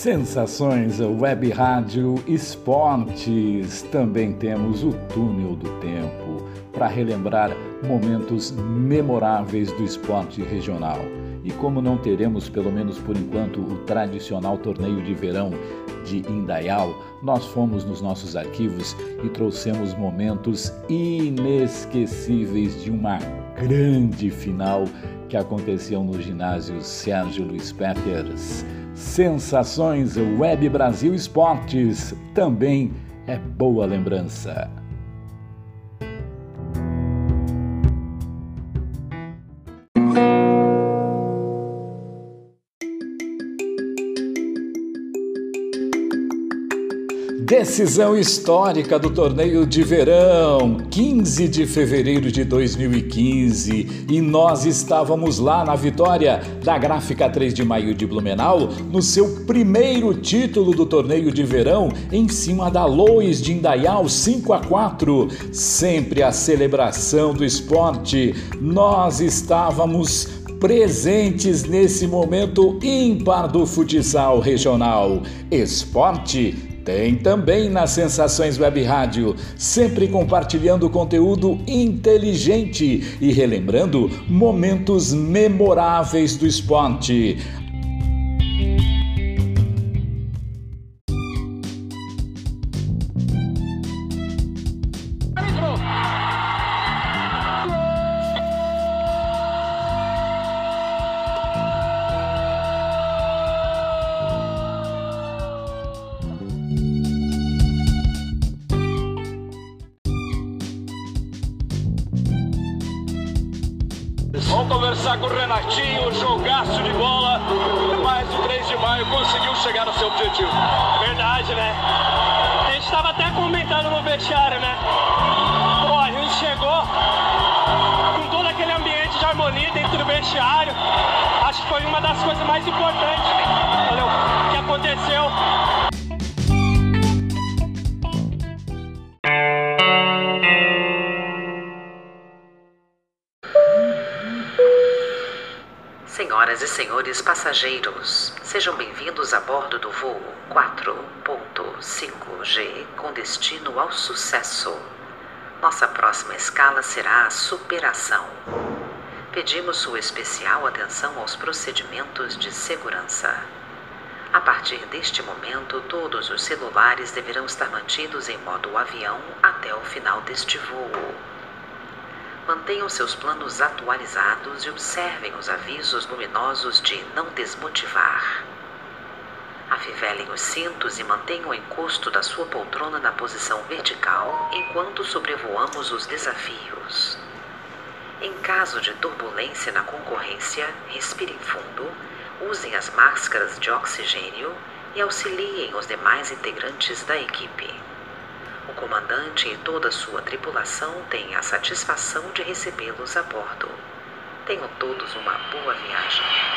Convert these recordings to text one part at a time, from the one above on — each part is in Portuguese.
Sensações Web Rádio Esportes. Também temos o Túnel do Tempo para relembrar momentos memoráveis do esporte regional. E como não teremos, pelo menos por enquanto, o tradicional torneio de verão de Indaial, nós fomos nos nossos arquivos e trouxemos momentos inesquecíveis de uma grande final que aconteceu no ginásio Sérgio Luiz Peters. Sensações Web Brasil Esportes também é boa lembrança. Decisão histórica do torneio de verão, 15 de fevereiro de 2015, e nós estávamos lá na vitória da Gráfica 3 de Maio de Blumenau, no seu primeiro título do torneio de verão, em cima da Lois de Indaial 5 a 4. Sempre a celebração do esporte. Nós estávamos presentes nesse momento ímpar do futsal regional. Esporte tem também nas Sensações Web Rádio, sempre compartilhando conteúdo inteligente e relembrando momentos memoráveis do esporte. Com o Renatinho, jogaço de bola, mas o 3 de maio conseguiu chegar ao seu objetivo. Verdade, né? A gente estava até comentando no vestiário, né? Pô, a gente chegou com todo aquele ambiente de harmonia dentro do vestiário. Acho que foi uma das coisas mais importantes que aconteceu. Senhores passageiros, sejam bem-vindos a bordo do voo 4.5G com destino ao sucesso. Nossa próxima escala será a superação. Pedimos sua especial atenção aos procedimentos de segurança. A partir deste momento, todos os celulares deverão estar mantidos em modo avião até o final deste voo. Mantenham seus planos atualizados e observem os avisos luminosos de não desmotivar. Afivelem os cintos e mantenham o encosto da sua poltrona na posição vertical enquanto sobrevoamos os desafios. Em caso de turbulência na concorrência, respirem fundo, usem as máscaras de oxigênio e auxiliem os demais integrantes da equipe. O comandante e toda sua tripulação têm a satisfação de recebê-los a bordo. Tenham todos uma boa viagem.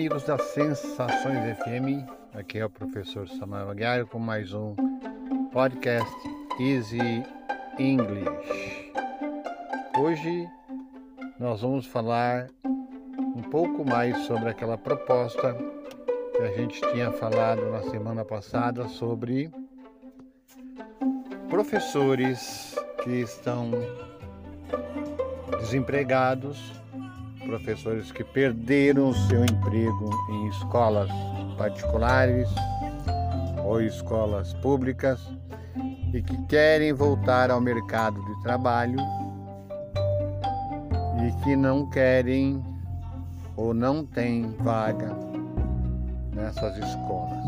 Amigos das Sensações FM. Aqui é o professor Samuel Aguiar com mais um podcast Easy English. Hoje nós vamos falar um pouco mais sobre aquela proposta que a gente tinha falado na semana passada sobre professores que estão desempregados professores que perderam seu emprego em escolas particulares ou escolas públicas e que querem voltar ao mercado de trabalho e que não querem ou não têm vaga nessas escolas.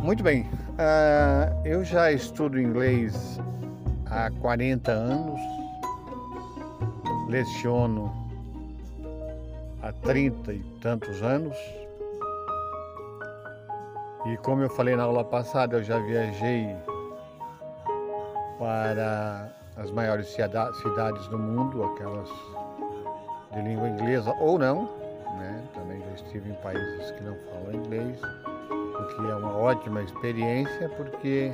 Muito bem, uh, eu já estudo inglês há 40 anos leciono há trinta e tantos anos. E como eu falei na aula passada, eu já viajei para as maiores cidades do mundo, aquelas de língua inglesa ou não, né? Também já estive em países que não falam inglês, o que é uma ótima experiência porque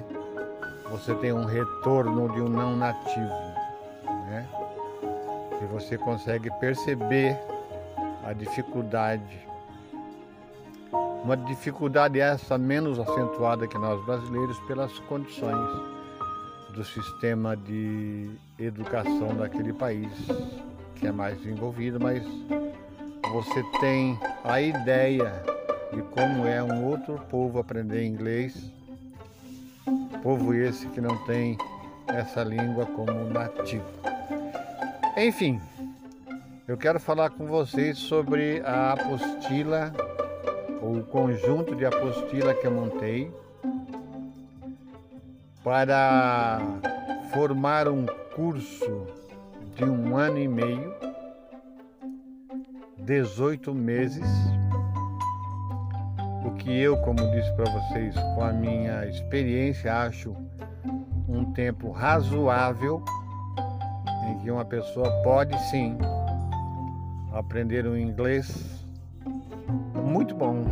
você tem um retorno de um não nativo, né? E você consegue perceber a dificuldade. Uma dificuldade essa menos acentuada que nós brasileiros pelas condições do sistema de educação daquele país que é mais desenvolvido, mas você tem a ideia de como é um outro povo aprender inglês, povo esse que não tem essa língua como nativo. Enfim, eu quero falar com vocês sobre a apostila, ou o conjunto de apostila que eu montei para formar um curso de um ano e meio, 18 meses, o que eu, como disse para vocês, com a minha experiência, acho um tempo razoável em que uma pessoa pode sim aprender um inglês muito bom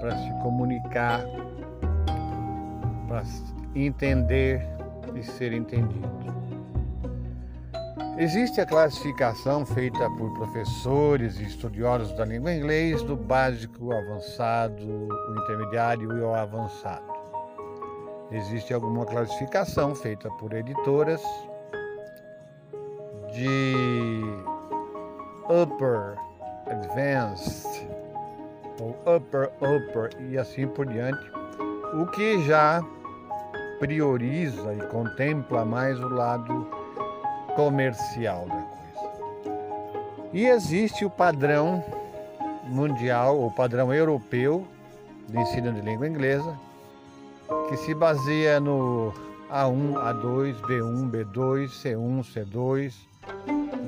para se comunicar, para entender e ser entendido. Existe a classificação feita por professores e estudiosos da língua inglesa do básico, avançado, o intermediário e o avançado. Existe alguma classificação feita por editoras de upper, advanced, ou upper, upper e assim por diante, o que já prioriza e contempla mais o lado comercial da coisa. E existe o padrão mundial, o padrão europeu de ensino de língua inglesa, que se baseia no A1, A2, B1, B2, C1, C2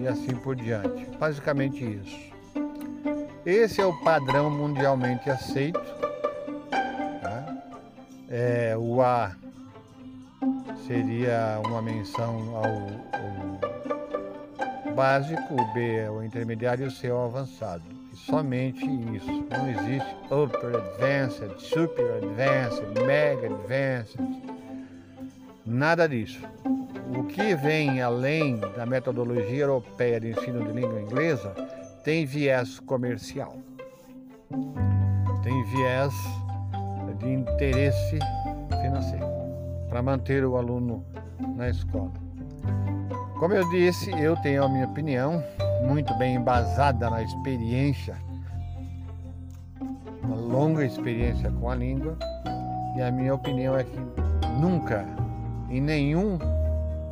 e assim por diante. Basicamente isso. Esse é o padrão mundialmente aceito. Tá? É, o A seria uma menção ao, ao básico, o B é o intermediário e o C é o avançado. E somente isso. Não existe Upper Advanced, Super Advanced, Mega Advanced. Nada disso. O que vem além da metodologia europeia de ensino de língua inglesa tem viés comercial. Tem viés de interesse financeiro para manter o aluno na escola. Como eu disse, eu tenho a minha opinião, muito bem embasada na experiência, uma longa experiência com a língua, e a minha opinião é que nunca, em nenhum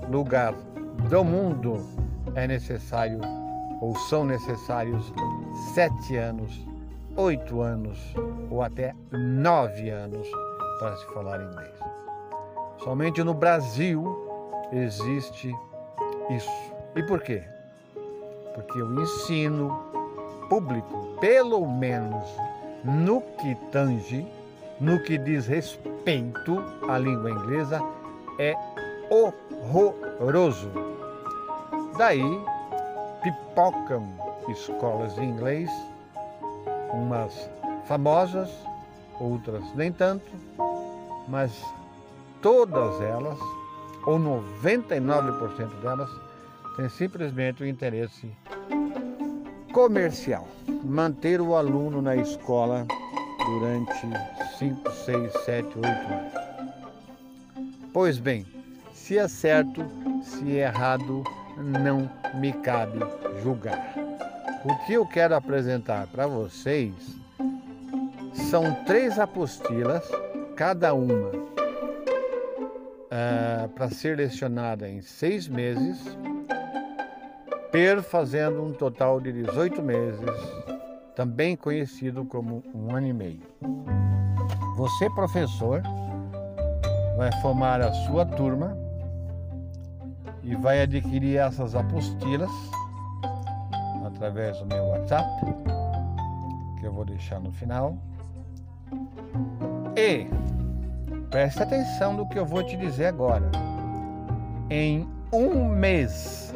lugar do mundo, é necessário ou são necessários sete anos, oito anos ou até nove anos para se falar inglês. Somente no Brasil existe isso. E por quê? Porque o ensino público, pelo menos no que tange, no que diz respeito à língua inglesa, é horroroso. Daí pipocam escolas de inglês, umas famosas, outras nem tanto, mas todas elas, ou 99% delas, têm simplesmente o interesse comercial. Manter o aluno na escola durante 5, 6, 7, 8 anos. Pois bem, se é certo, se é errado, não me cabe julgar. O que eu quero apresentar para vocês são três apostilas, cada uma uh, para ser lecionada em seis meses, per fazendo um total de 18 meses, também conhecido como um ano e meio. Você, professor, vai formar a sua turma e vai adquirir essas apostilas através do meu WhatsApp, que eu vou deixar no final. E Preste atenção no que eu vou te dizer agora. Em um mês,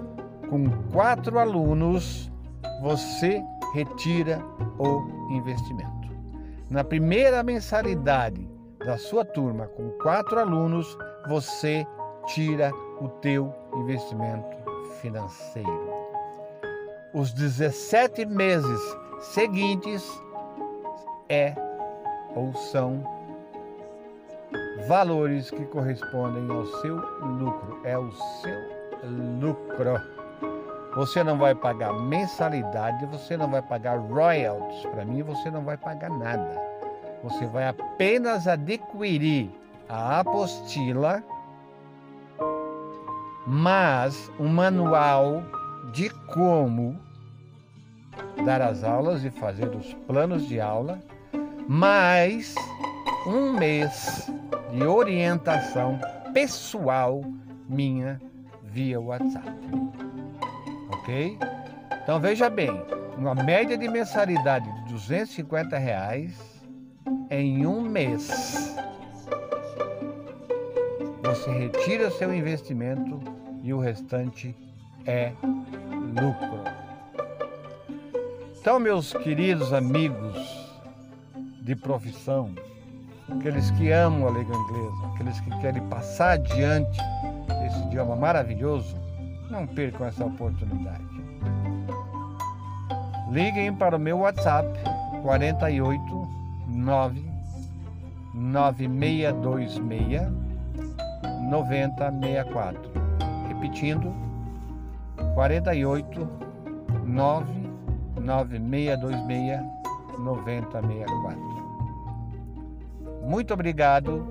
com quatro alunos, você retira o investimento. Na primeira mensalidade da sua turma com quatro alunos, você tira o teu investimento financeiro. Os 17 meses seguintes é ou são valores que correspondem ao seu lucro, é o seu lucro. Você não vai pagar mensalidade, você não vai pagar royalties. Para mim, você não vai pagar nada. Você vai apenas adquirir a apostila, mas um manual de como dar as aulas e fazer os planos de aula, mais um mês de orientação pessoal minha via WhatsApp. Ok? Então veja bem, uma média de mensalidade de 250 reais em um mês. Você retira seu investimento e o restante é lucro. Então, meus queridos amigos de profissão, aqueles que amam a língua inglesa, aqueles que querem passar adiante esse idioma maravilhoso, não percam essa oportunidade. Liguem para o meu WhatsApp 48 9 9626 9064. Repetindo, 48 9 9626 9064. Muito obrigado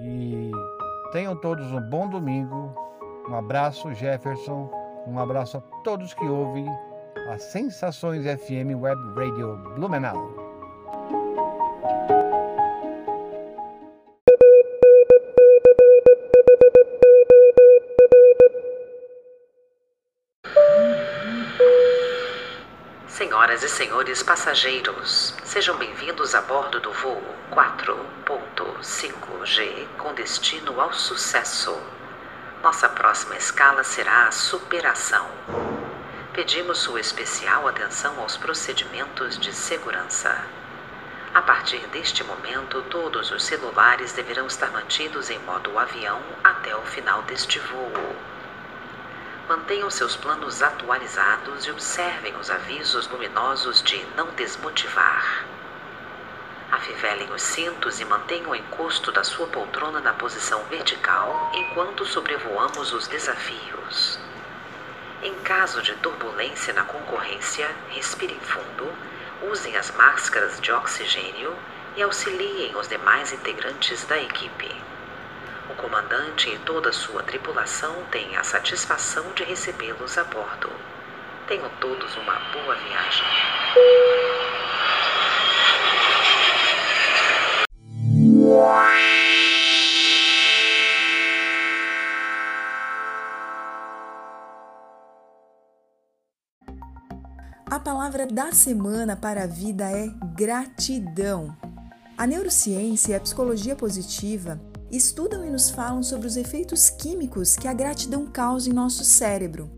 e tenham todos um bom domingo. Um abraço, Jefferson. Um abraço a todos que ouvem as Sensações FM Web Radio Blumenau. Senhoras e senhores passageiros, sejam bem-vindos a bordo do voo 4.5G com destino ao sucesso. Nossa próxima escala será a superação. Pedimos sua especial atenção aos procedimentos de segurança. A partir deste momento, todos os celulares deverão estar mantidos em modo avião até o final deste voo. Mantenham seus planos atualizados e observem os avisos luminosos de não desmotivar. Afivelem os cintos e mantenham o encosto da sua poltrona na posição vertical enquanto sobrevoamos os desafios. Em caso de turbulência na concorrência, respirem fundo, usem as máscaras de oxigênio e auxiliem os demais integrantes da equipe. O comandante e toda sua tripulação têm a satisfação de recebê-los a bordo. Tenham todos uma boa viagem. A palavra da semana para a vida é gratidão. A neurociência e a psicologia positiva estudam e nos falam sobre os efeitos químicos que a gratidão causa em nosso cérebro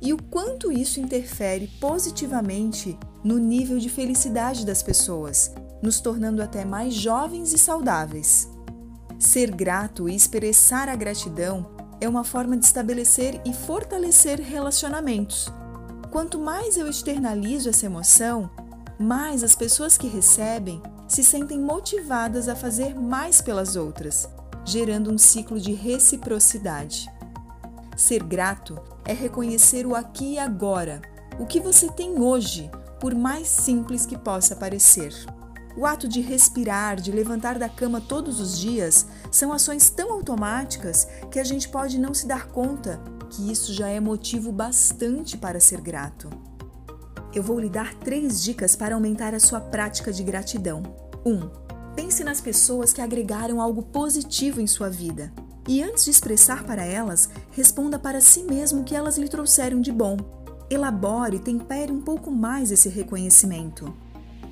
e o quanto isso interfere positivamente no nível de felicidade das pessoas, nos tornando até mais jovens e saudáveis. Ser grato e expressar a gratidão é uma forma de estabelecer e fortalecer relacionamentos. Quanto mais eu externalizo essa emoção, mais as pessoas que recebem se sentem motivadas a fazer mais pelas outras gerando um ciclo de reciprocidade. Ser grato é reconhecer o aqui e agora, o que você tem hoje, por mais simples que possa parecer. O ato de respirar, de levantar da cama todos os dias, são ações tão automáticas que a gente pode não se dar conta que isso já é motivo bastante para ser grato. Eu vou lhe dar três dicas para aumentar a sua prática de gratidão. 1. Um, Pense nas pessoas que agregaram algo positivo em sua vida. E antes de expressar para elas, responda para si mesmo o que elas lhe trouxeram de bom. Elabore e tempere um pouco mais esse reconhecimento.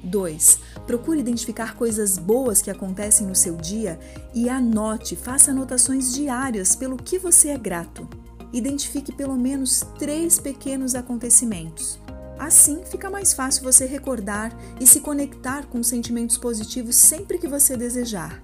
2. Procure identificar coisas boas que acontecem no seu dia e anote, faça anotações diárias pelo que você é grato. Identifique pelo menos três pequenos acontecimentos. Assim, fica mais fácil você recordar e se conectar com sentimentos positivos sempre que você desejar.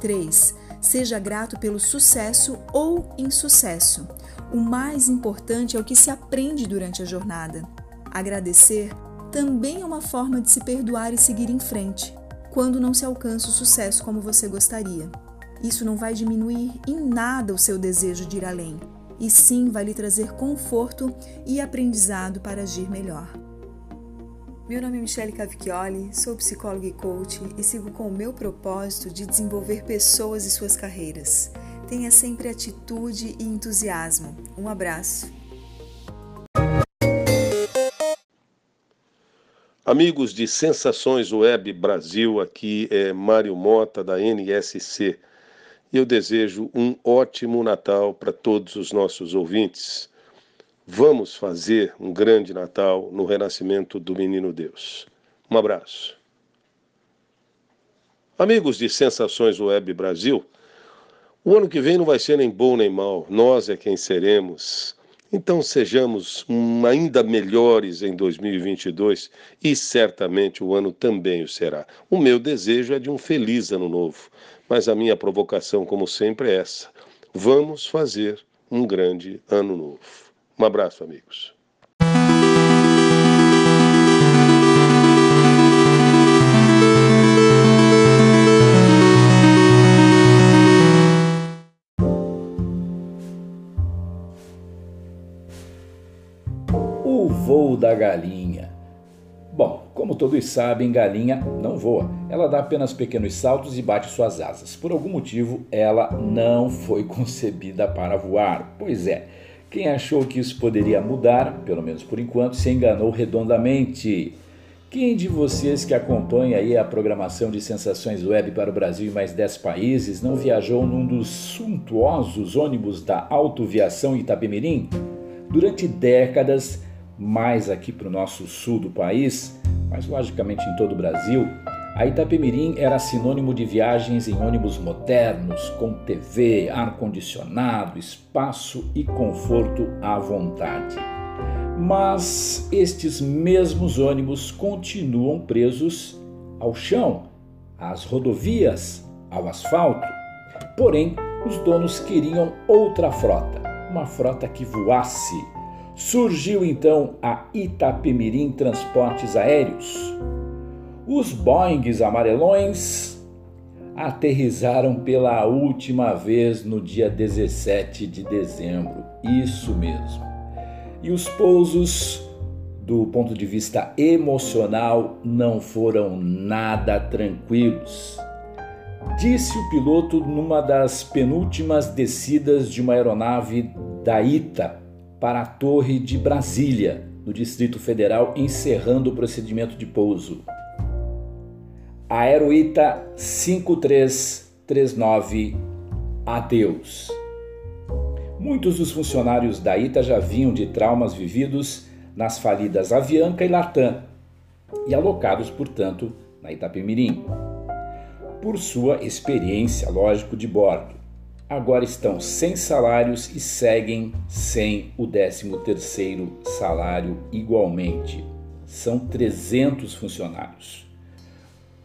3. Seja grato pelo sucesso ou insucesso. O mais importante é o que se aprende durante a jornada. Agradecer também é uma forma de se perdoar e seguir em frente, quando não se alcança o sucesso como você gostaria. Isso não vai diminuir em nada o seu desejo de ir além, e sim vai lhe trazer conforto e aprendizado para agir melhor. Meu nome é Michele Cavicchioli, sou psicóloga e coach e sigo com o meu propósito de desenvolver pessoas e suas carreiras. Tenha sempre atitude e entusiasmo. Um abraço. Amigos de Sensações Web Brasil, aqui é Mário Mota da NSC eu desejo um ótimo Natal para todos os nossos ouvintes. Vamos fazer um grande Natal no renascimento do Menino Deus. Um abraço. Amigos de Sensações Web Brasil, o ano que vem não vai ser nem bom nem mal, nós é quem seremos. Então sejamos ainda melhores em 2022 e certamente o ano também o será. O meu desejo é de um feliz ano novo, mas a minha provocação, como sempre, é essa: vamos fazer um grande ano novo. Um abraço, amigos. Voo da galinha. Bom, como todos sabem, galinha não voa. Ela dá apenas pequenos saltos e bate suas asas. Por algum motivo, ela não foi concebida para voar. Pois é, quem achou que isso poderia mudar, pelo menos por enquanto, se enganou redondamente. Quem de vocês que acompanha aí a programação de Sensações Web para o Brasil e mais 10 países não viajou num dos suntuosos ônibus da Autoviação Itapemirim? Durante décadas, mais aqui para o nosso sul do país, mas logicamente em todo o Brasil, a Itapemirim era sinônimo de viagens em ônibus modernos, com TV, ar-condicionado, espaço e conforto à vontade. Mas estes mesmos ônibus continuam presos ao chão, às rodovias, ao asfalto. Porém, os donos queriam outra frota, uma frota que voasse Surgiu então a Itapemirim Transportes Aéreos. Os Boeings amarelões aterrizaram pela última vez no dia 17 de dezembro. Isso mesmo. E os pousos, do ponto de vista emocional, não foram nada tranquilos. Disse o piloto numa das penúltimas descidas de uma aeronave da ITA para a Torre de Brasília, no Distrito Federal, encerrando o procedimento de pouso. Aeroita 5339 Adeus. Muitos dos funcionários da ITA já vinham de traumas vividos nas falidas Avianca e Latam e alocados, portanto, na Itapemirim. Por sua experiência, lógico, de bordo agora estão sem salários e seguem sem o 13º salário igualmente. São 300 funcionários.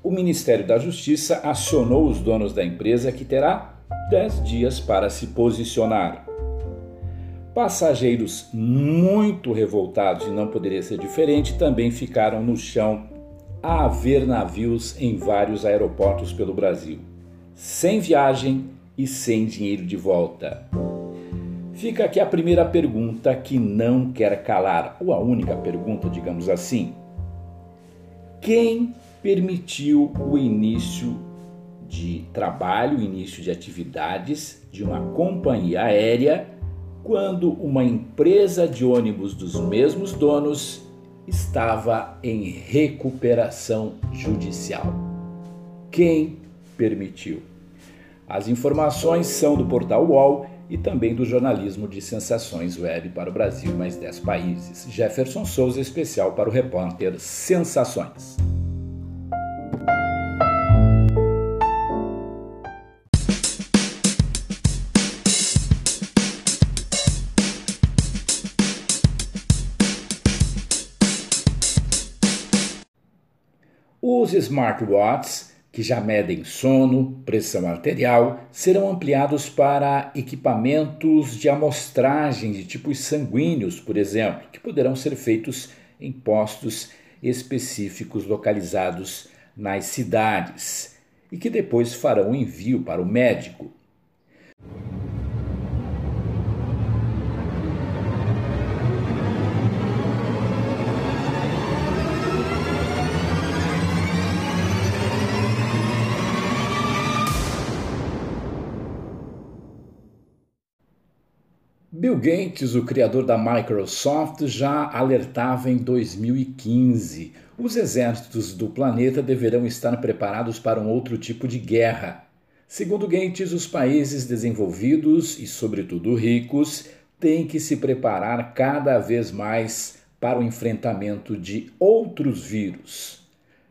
O Ministério da Justiça acionou os donos da empresa que terá 10 dias para se posicionar. Passageiros muito revoltados e não poderia ser diferente também ficaram no chão a ver navios em vários aeroportos pelo Brasil. Sem viagem, e sem dinheiro de volta. Fica aqui a primeira pergunta que não quer calar, ou a única pergunta, digamos assim. Quem permitiu o início de trabalho, início de atividades de uma companhia aérea quando uma empresa de ônibus dos mesmos donos estava em recuperação judicial? Quem permitiu? As informações são do portal UOL e também do jornalismo de sensações web para o Brasil mais 10 países. Jefferson Souza, especial para o repórter Sensações. Os smartwatches que já medem sono, pressão arterial, serão ampliados para equipamentos de amostragem de tipos sanguíneos, por exemplo, que poderão ser feitos em postos específicos localizados nas cidades e que depois farão envio para o médico. Bill Gates, o criador da Microsoft, já alertava em 2015: os exércitos do planeta deverão estar preparados para um outro tipo de guerra. Segundo Gates, os países desenvolvidos e, sobretudo, ricos têm que se preparar cada vez mais para o enfrentamento de outros vírus.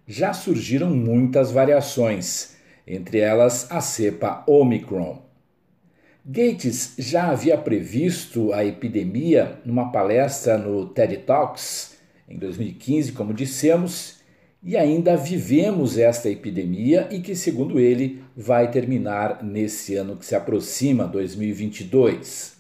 Já surgiram muitas variações, entre elas a cepa Omicron. Gates já havia previsto a epidemia numa palestra no TED Talks em 2015, como dissemos, e ainda vivemos esta epidemia e que, segundo ele, vai terminar nesse ano que se aproxima, 2022.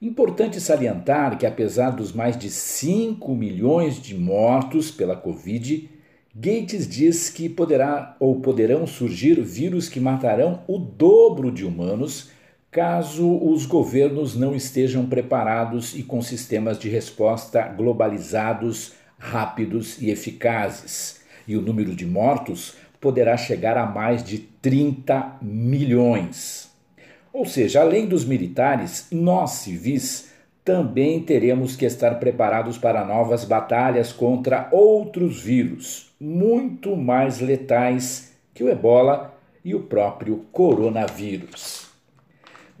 Importante salientar que, apesar dos mais de 5 milhões de mortos pela Covid, Gates diz que poderá ou poderão surgir vírus que matarão o dobro de humanos caso os governos não estejam preparados e com sistemas de resposta globalizados, rápidos e eficazes. E o número de mortos poderá chegar a mais de 30 milhões. Ou seja, além dos militares, nós civis também teremos que estar preparados para novas batalhas contra outros vírus, muito mais letais que o ebola e o próprio coronavírus.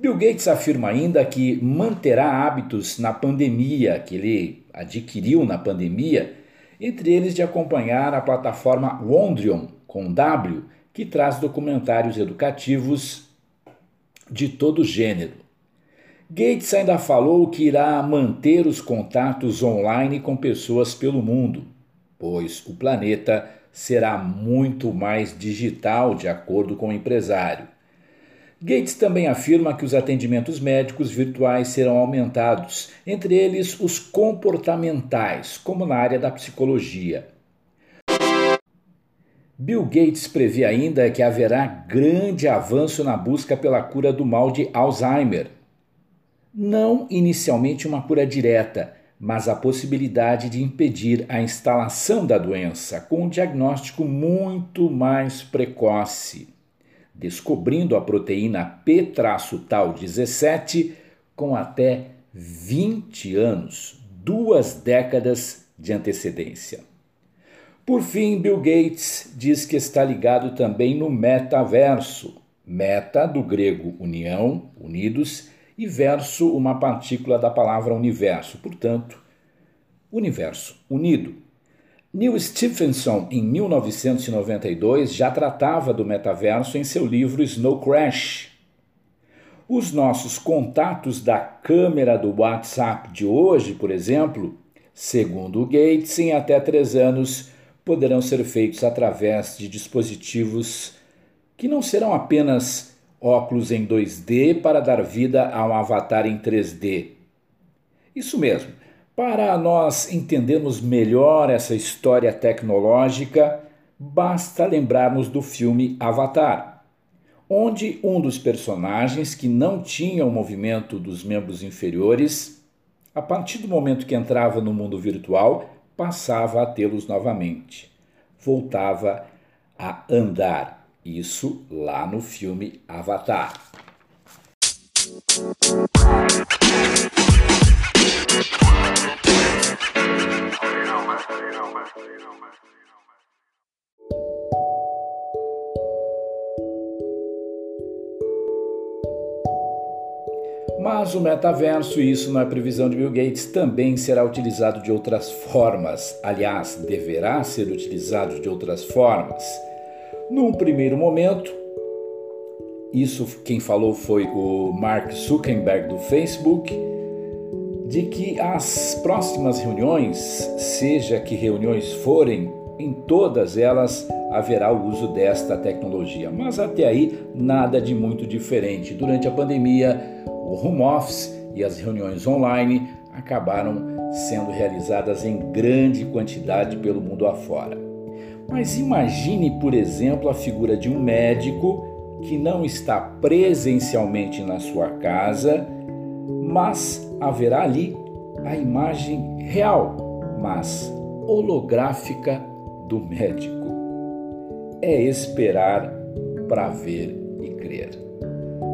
Bill Gates afirma ainda que manterá hábitos na pandemia, que ele adquiriu na pandemia, entre eles de acompanhar a plataforma Wondrion, com W, que traz documentários educativos de todo gênero. Gates ainda falou que irá manter os contatos online com pessoas pelo mundo, pois o planeta será muito mais digital, de acordo com o empresário. Gates também afirma que os atendimentos médicos virtuais serão aumentados, entre eles os comportamentais, como na área da psicologia. Bill Gates prevê ainda que haverá grande avanço na busca pela cura do mal de Alzheimer. Não inicialmente uma cura direta, mas a possibilidade de impedir a instalação da doença com um diagnóstico muito mais precoce descobrindo a proteína P-tal 17 com até 20 anos, duas décadas de antecedência. Por fim, Bill Gates diz que está ligado também no metaverso. Meta, do grego união, unidos, e verso, uma partícula da palavra universo, portanto, universo unido. Neil Stephenson, em 1992, já tratava do metaverso em seu livro Snow Crash. Os nossos contatos da câmera do WhatsApp de hoje, por exemplo, segundo o Gates, em até três anos poderão ser feitos através de dispositivos que não serão apenas óculos em 2D para dar vida a um avatar em 3D. Isso mesmo para nós entendermos melhor essa história tecnológica, basta lembrarmos do filme Avatar, onde um dos personagens que não tinha o movimento dos membros inferiores, a partir do momento que entrava no mundo virtual, passava a tê-los novamente. Voltava a andar. Isso lá no filme Avatar. Mas o metaverso, isso não é previsão de Bill Gates, também será utilizado de outras formas. Aliás, deverá ser utilizado de outras formas. Num primeiro momento, isso quem falou foi o Mark Zuckerberg do Facebook, de que as próximas reuniões, seja que reuniões forem, em todas elas haverá o uso desta tecnologia, mas até aí nada de muito diferente. Durante a pandemia, o home office e as reuniões online acabaram sendo realizadas em grande quantidade pelo mundo afora. Mas imagine, por exemplo, a figura de um médico que não está presencialmente na sua casa, mas haverá ali a imagem real, mas holográfica do médico. É esperar para ver e crer.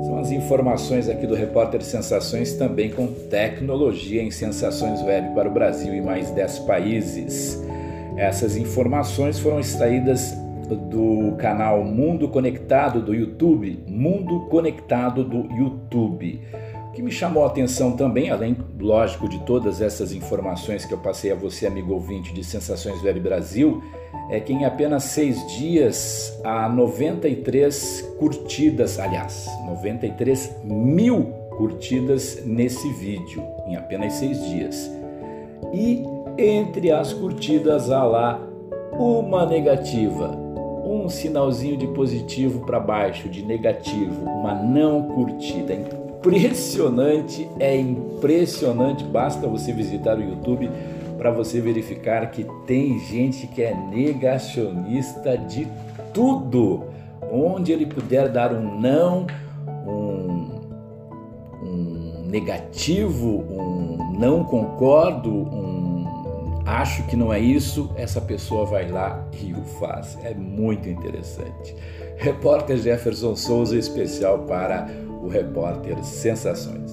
São as informações aqui do Repórter Sensações, também com tecnologia em Sensações Web para o Brasil e mais 10 países. Essas informações foram extraídas do canal Mundo Conectado do YouTube, Mundo Conectado do YouTube. Que me chamou a atenção também, além, lógico, de todas essas informações que eu passei a você, amigo ouvinte de Sensações Web Brasil, é que em apenas seis dias há 93 curtidas, aliás, 93 mil curtidas nesse vídeo, em apenas seis dias. E entre as curtidas há lá uma negativa, um sinalzinho de positivo para baixo, de negativo, uma não curtida. Impressionante, é impressionante, basta você visitar o YouTube para você verificar que tem gente que é negacionista de tudo. Onde ele puder dar um não, um, um negativo, um não concordo, um acho que não é isso, essa pessoa vai lá e o faz. É muito interessante. Repórter Jefferson Souza, especial para o repórter Sensações.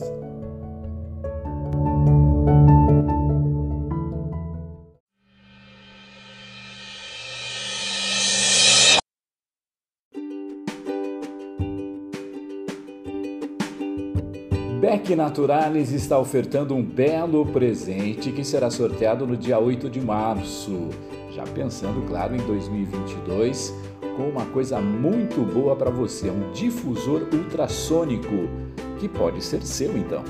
Beck Naturalis está ofertando um belo presente que será sorteado no dia 8 de março. Já pensando, claro, em 2022, com uma coisa muito boa para você, um difusor ultrassônico, que pode ser seu então.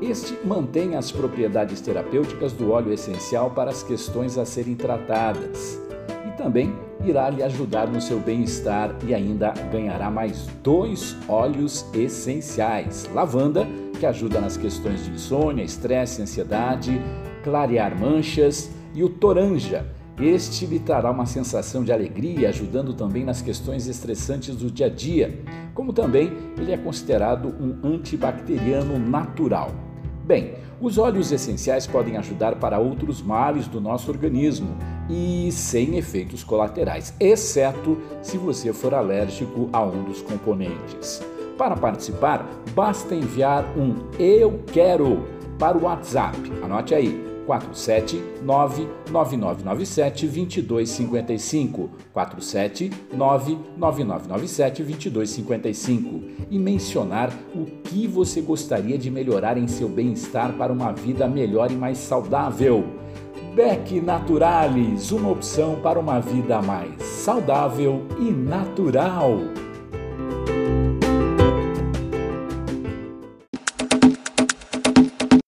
Este mantém as propriedades terapêuticas do óleo essencial para as questões a serem tratadas e também irá lhe ajudar no seu bem-estar e ainda ganhará mais dois óleos essenciais: lavanda que ajuda nas questões de insônia, estresse, ansiedade, clarear manchas, e o toranja. Este lhe trará uma sensação de alegria, ajudando também nas questões estressantes do dia a dia, como também ele é considerado um antibacteriano natural. Bem, os óleos essenciais podem ajudar para outros males do nosso organismo e sem efeitos colaterais, exceto se você for alérgico a um dos componentes. Para participar, basta enviar um Eu Quero para o WhatsApp. Anote aí. 479-9997-2255. 479-9997-2255. E mencionar o que você gostaria de melhorar em seu bem-estar para uma vida melhor e mais saudável. Beck Naturalis, uma opção para uma vida mais saudável e natural.